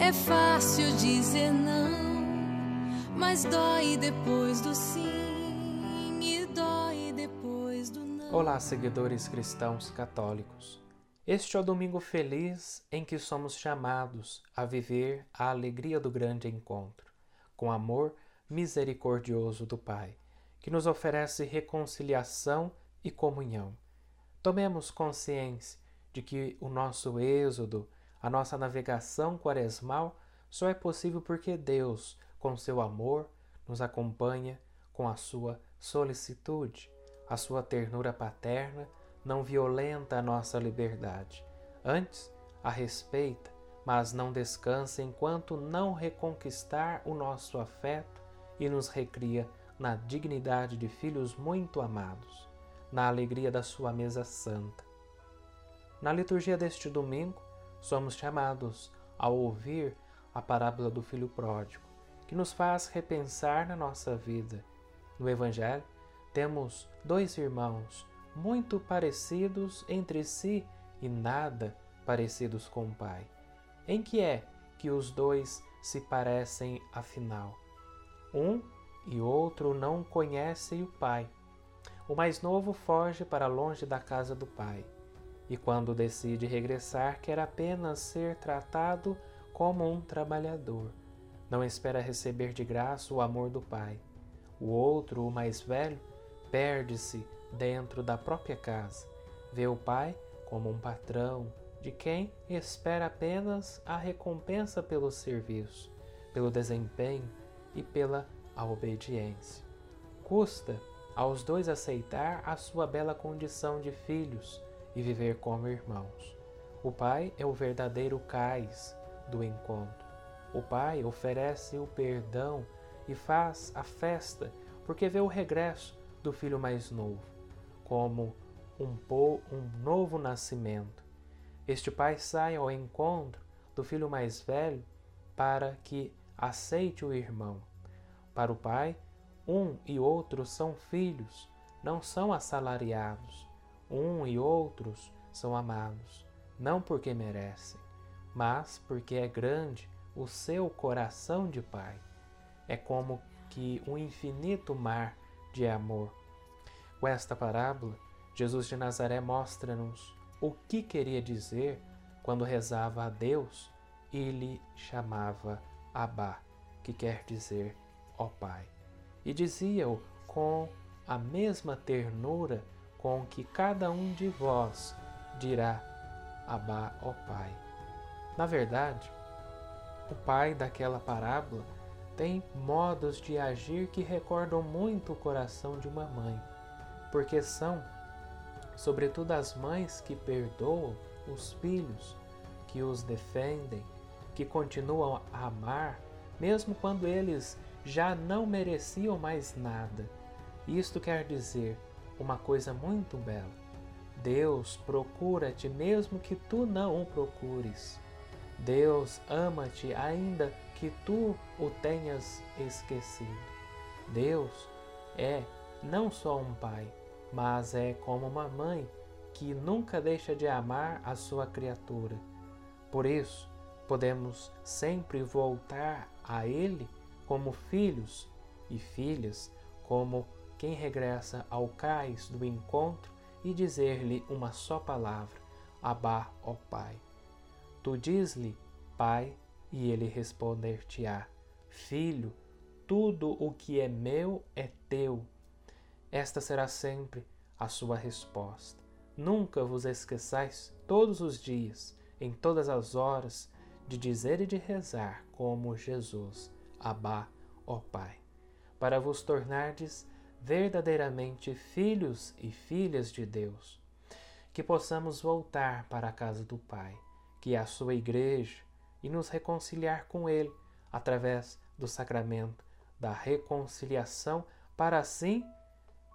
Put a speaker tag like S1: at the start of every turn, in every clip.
S1: é fácil dizer não, mas dói depois do sim e dói depois do não.
S2: Olá, seguidores cristãos católicos. Este é o domingo feliz em que somos chamados a viver a alegria do grande encontro, com amor misericordioso do Pai, que nos oferece reconciliação e comunhão. Tomemos consciência de que o nosso êxodo, a nossa navegação quaresmal, só é possível porque Deus, com seu amor, nos acompanha com a sua solicitude, a sua ternura paterna não violenta a nossa liberdade. Antes, a respeita, mas não descansa enquanto não reconquistar o nosso afeto e nos recria na dignidade de filhos muito amados, na alegria da sua mesa santa. Na liturgia deste domingo, somos chamados a ouvir a parábola do filho pródigo, que nos faz repensar na nossa vida. No Evangelho, temos dois irmãos muito parecidos entre si e nada parecidos com o Pai. Em que é que os dois se parecem afinal? Um e outro não conhecem o Pai. O mais novo foge para longe da casa do Pai e, quando decide regressar, quer apenas ser tratado como um trabalhador. Não espera receber de graça o amor do Pai. O outro, o mais velho, perde-se dentro da própria casa. Vê o pai como um patrão de quem espera apenas a recompensa pelo serviço, pelo desempenho e pela obediência. Custa aos dois aceitar a sua bela condição de filhos e viver como irmãos. O pai é o verdadeiro cais do encontro. O pai oferece o perdão e faz a festa porque vê o regresso do filho mais novo como um, um novo nascimento. Este pai sai ao encontro do filho mais velho para que aceite o irmão. Para o pai, um e outro são filhos, não são assalariados. Um e outros são amados, não porque merecem, mas porque é grande o seu coração de pai. É como que um infinito mar de amor com esta parábola, Jesus de Nazaré mostra-nos o que queria dizer quando rezava a Deus e lhe chamava Abá, que quer dizer ó Pai. E dizia-o com a mesma ternura com que cada um de vós dirá Abá, ó Pai. Na verdade, o pai daquela parábola tem modos de agir que recordam muito o coração de uma mãe porque são, sobretudo, as mães que perdoam os filhos, que os defendem, que continuam a amar, mesmo quando eles já não mereciam mais nada. Isto quer dizer uma coisa muito bela. Deus procura-te mesmo que tu não o procures. Deus ama-te ainda que tu o tenhas esquecido. Deus é não só um pai, mas é como uma mãe que nunca deixa de amar a sua criatura. Por isso, podemos sempre voltar a Ele como filhos e filhas, como quem regressa ao cais do encontro e dizer-lhe uma só palavra: Abá, ó Pai. Tu diz-lhe, Pai, e ele responder-te-á: Filho, tudo o que é meu é teu esta será sempre a sua resposta. Nunca vos esqueçais todos os dias, em todas as horas, de dizer e de rezar como Jesus, Abá, ó Pai, para vos tornardes verdadeiramente filhos e filhas de Deus. Que possamos voltar para a casa do Pai, que é a sua igreja, e nos reconciliar com Ele através do sacramento da reconciliação, para assim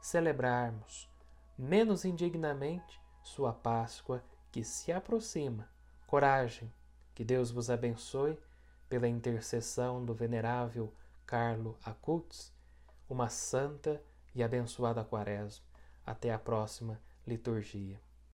S2: celebrarmos menos indignamente sua Páscoa que se aproxima. Coragem, que Deus vos abençoe pela intercessão do venerável Carlo Acutis, uma santa e abençoada quaresma. Até a próxima liturgia.